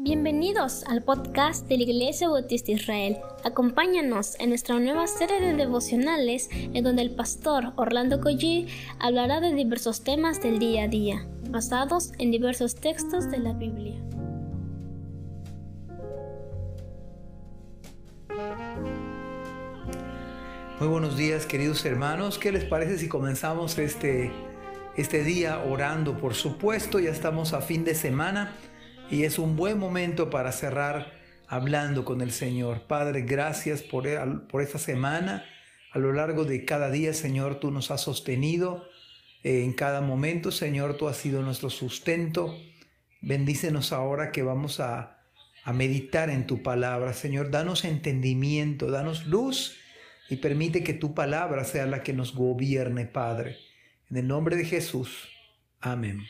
Bienvenidos al podcast de la Iglesia Bautista Israel. Acompáñanos en nuestra nueva serie de devocionales en donde el pastor Orlando Collie hablará de diversos temas del día a día, basados en diversos textos de la Biblia. Muy buenos días queridos hermanos, ¿qué les parece si comenzamos este, este día orando? Por supuesto, ya estamos a fin de semana y es un buen momento para cerrar hablando con el Señor. Padre, gracias por, por esta semana. A lo largo de cada día, Señor, tú nos has sostenido. Eh, en cada momento, Señor, tú has sido nuestro sustento. Bendícenos ahora que vamos a, a meditar en tu palabra. Señor, danos entendimiento, danos luz y permite que tu palabra sea la que nos gobierne, Padre. En el nombre de Jesús. Amén.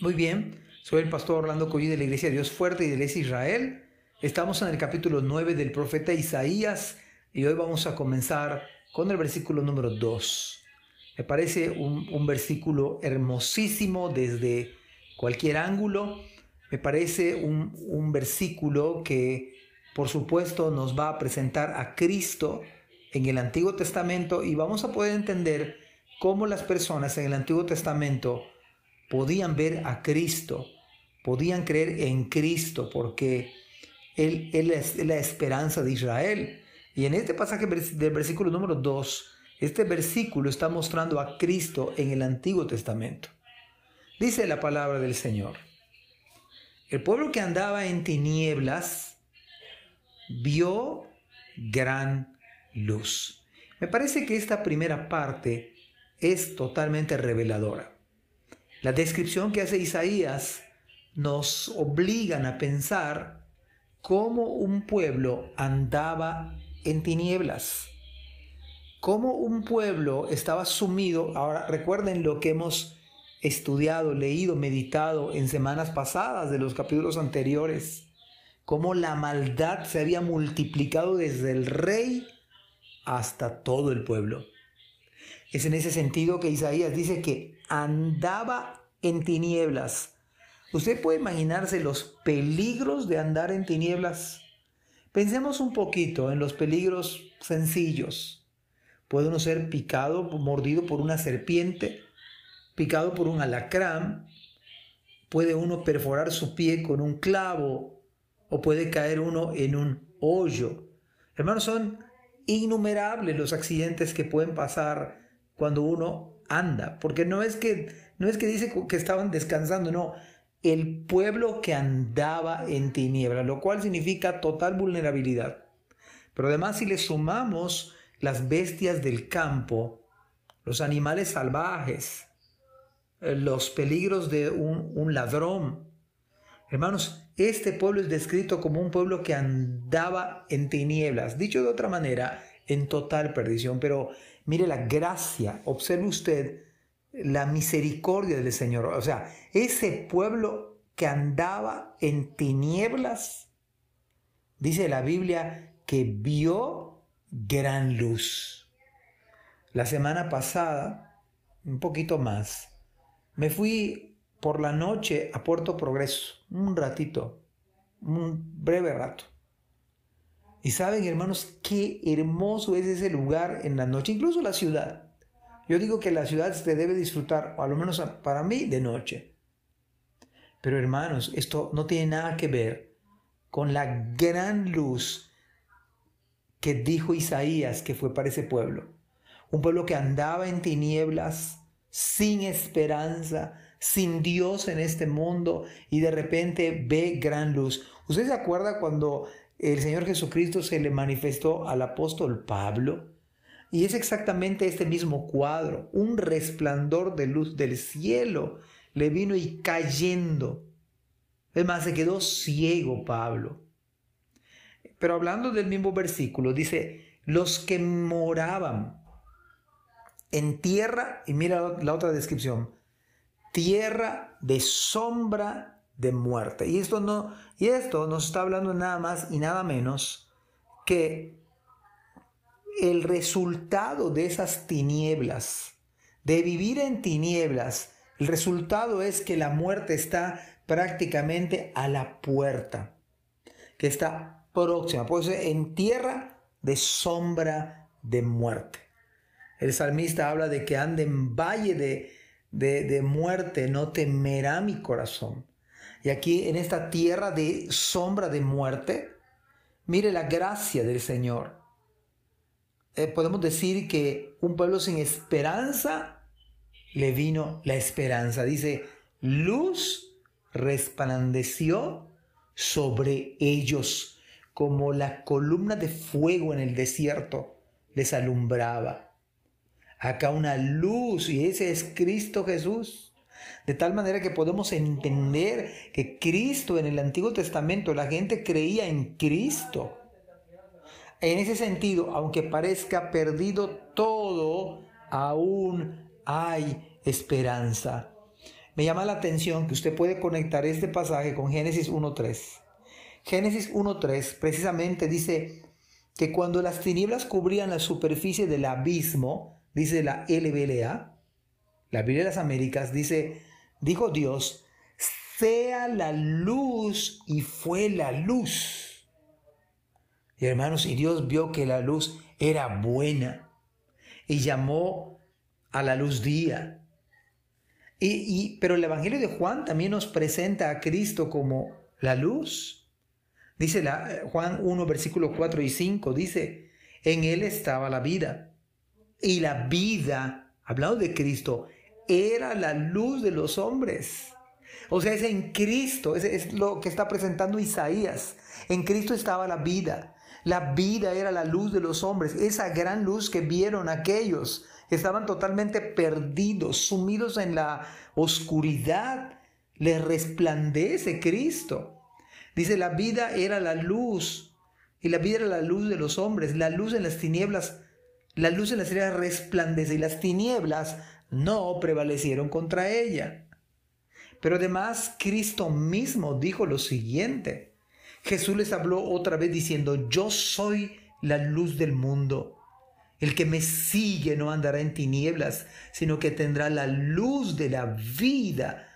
Muy bien. Soy el pastor Orlando Collí de la Iglesia Dios Fuerte y de la Iglesia Israel. Estamos en el capítulo 9 del profeta Isaías y hoy vamos a comenzar con el versículo número 2. Me parece un, versículo hermosísimo desde cualquier ángulo. Me parece un, un versículo que por supuesto nos va a presentar a Cristo en el Antiguo Testamento y vamos a poder entender cómo las personas en el Antiguo Testamento podían ver a Cristo podían creer en Cristo porque Él, es la esperanza de Israel. Y en este pasaje del versículo número 2, este versículo está mostrando a Cristo en el Antiguo Testamento. Dice la palabra del Señor. El pueblo que andaba en tinieblas vio gran luz. Me parece que esta primera parte es totalmente reveladora. La descripción que hace Isaías nos obligan a pensar cómo un pueblo andaba en tinieblas, cómo un pueblo estaba sumido. Ahora recuerden lo que hemos estudiado, leído, meditado en semanas pasadas de los capítulos anteriores, cómo la maldad se había multiplicado desde el rey hasta todo el pueblo. Es en ese sentido que Isaías dice que andaba en tinieblas Usted puede imaginarse los peligros de andar en tinieblas. Pensemos un poquito en los peligros sencillos. Puede uno ser picado, mordido por una serpiente, picado por un alacrán, puede uno perforar su pie con un clavo o puede caer uno en un hoyo. Hermanos, son innumerables los accidentes que pueden pasar cuando uno anda, porque no es que no es que dice que estaban descansando, no, el pueblo que andaba en tinieblas, lo cual significa total vulnerabilidad. Pero además si le sumamos las bestias del campo, los animales salvajes, eh, los peligros de un, un ladrón, hermanos, este pueblo es descrito como un pueblo que andaba en tinieblas, dicho de otra manera, en total perdición. Pero mire la gracia, observe usted la misericordia del Señor. O sea, ese pueblo que andaba en tinieblas, dice la Biblia, que vio gran luz. La semana pasada, un poquito más, me fui por la noche a Puerto Progreso, un ratito, un breve rato. Y saben, hermanos, qué hermoso es ese lugar en la noche, incluso la ciudad. Yo digo que la ciudad se debe disfrutar, o a lo menos para mí, de noche. Pero hermanos, esto no tiene nada que ver con la gran luz que dijo Isaías que fue para ese pueblo. Un pueblo que andaba en tinieblas, sin esperanza, sin Dios en este mundo y de repente ve gran luz. ¿Usted se acuerda cuando el Señor Jesucristo se le manifestó al apóstol Pablo? Y es exactamente este mismo cuadro, un resplandor de luz del cielo le vino y cayendo. Es más, se quedó ciego Pablo. Pero hablando del mismo versículo, dice, los que moraban en tierra, y mira la otra descripción, tierra de sombra de muerte. Y esto no, y esto nos está hablando nada más y nada menos que el resultado de esas tinieblas, de vivir en tinieblas, el resultado es que la muerte está prácticamente a la puerta, que está próxima, pues en tierra de sombra de muerte. El salmista habla de que ande en valle de, de, de muerte, no temerá mi corazón. Y aquí en esta tierra de sombra de muerte, mire la gracia del Señor. Eh, podemos decir que un pueblo sin esperanza le vino la esperanza. Dice, luz resplandeció sobre ellos como la columna de fuego en el desierto les alumbraba. Acá una luz y ese es Cristo Jesús. De tal manera que podemos entender que Cristo en el Antiguo Testamento, la gente creía en Cristo. En ese sentido, aunque parezca perdido todo, aún hay esperanza. Me llama la atención que usted puede conectar este pasaje con Génesis 1.3. Génesis 1.3 precisamente dice que cuando las tinieblas cubrían la superficie del abismo, dice la LBLA, la Biblia de las Américas, dice, dijo Dios, sea la luz y fue la luz. Y hermanos, y Dios vio que la luz era buena y llamó a la luz día. Y, pero el Evangelio de Juan también nos presenta a Cristo como la luz. Dice la, Juan 1, versículo 4 y 5, dice, en él estaba la vida. Y la vida, hablando de Cristo, era la luz de los hombres. O sea, es en Cristo, es lo que está presentando Isaías. En Cristo estaba la vida. La vida era la luz de los hombres, esa gran luz que vieron aquellos estaban totalmente perdidos, sumidos en la oscuridad. Les resplandece Cristo. Dice, la vida era la luz y la vida era la luz de los hombres. La luz en las tinieblas, la luz en las tinieblas resplandece y las tinieblas no prevalecieron contra ella. Pero además Cristo mismo dijo lo siguiente. Jesús les habló otra vez diciendo, yo soy la luz del mundo. El que me sigue no andará en tinieblas, sino que tendrá la luz de la vida.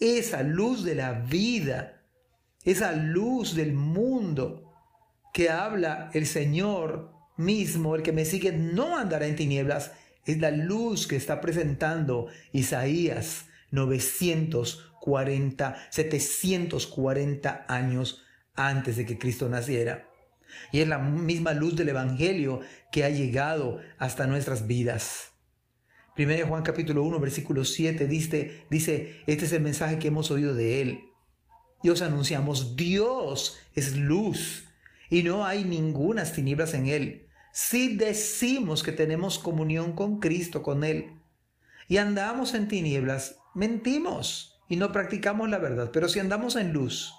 Esa luz de la vida, esa luz del mundo que habla el Señor mismo, el que me sigue no andará en tinieblas, es la luz que está presentando Isaías 940, 740 años antes de que Cristo naciera. Y es la misma luz del Evangelio que ha llegado hasta nuestras vidas. 1 Juan capítulo 1, versículo 7 dice, dice, este es el mensaje que hemos oído de Él. Y os anunciamos, Dios es luz y no hay ninguna tinieblas en Él. Si decimos que tenemos comunión con Cristo, con Él, y andamos en tinieblas, mentimos y no practicamos la verdad. Pero si andamos en luz,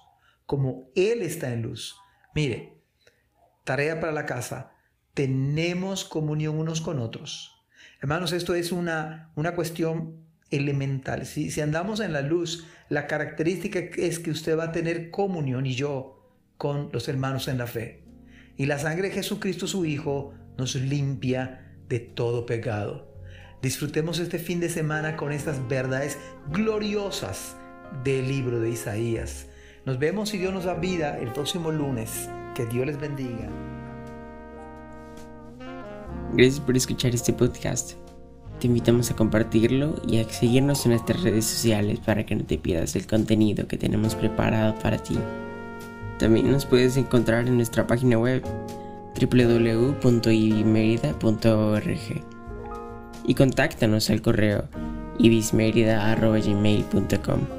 como Él está en luz, mire, tarea para la casa, tenemos comunión unos con otros. Hermanos, esto es una, una cuestión elemental. Si, si andamos en la luz, la característica es que usted va a tener comunión y yo con los hermanos en la fe. Y la sangre de Jesucristo, su Hijo, nos limpia de todo pecado. Disfrutemos este fin de semana con estas verdades gloriosas del libro de Isaías. Nos vemos si Dios nos da vida el próximo lunes. Que Dios les bendiga. Gracias por escuchar este podcast. Te invitamos a compartirlo y a seguirnos en nuestras redes sociales para que no te pierdas el contenido que tenemos preparado para ti. También nos puedes encontrar en nuestra página web www.ibismerida.org y contáctanos al correo ibismerida.gmail.com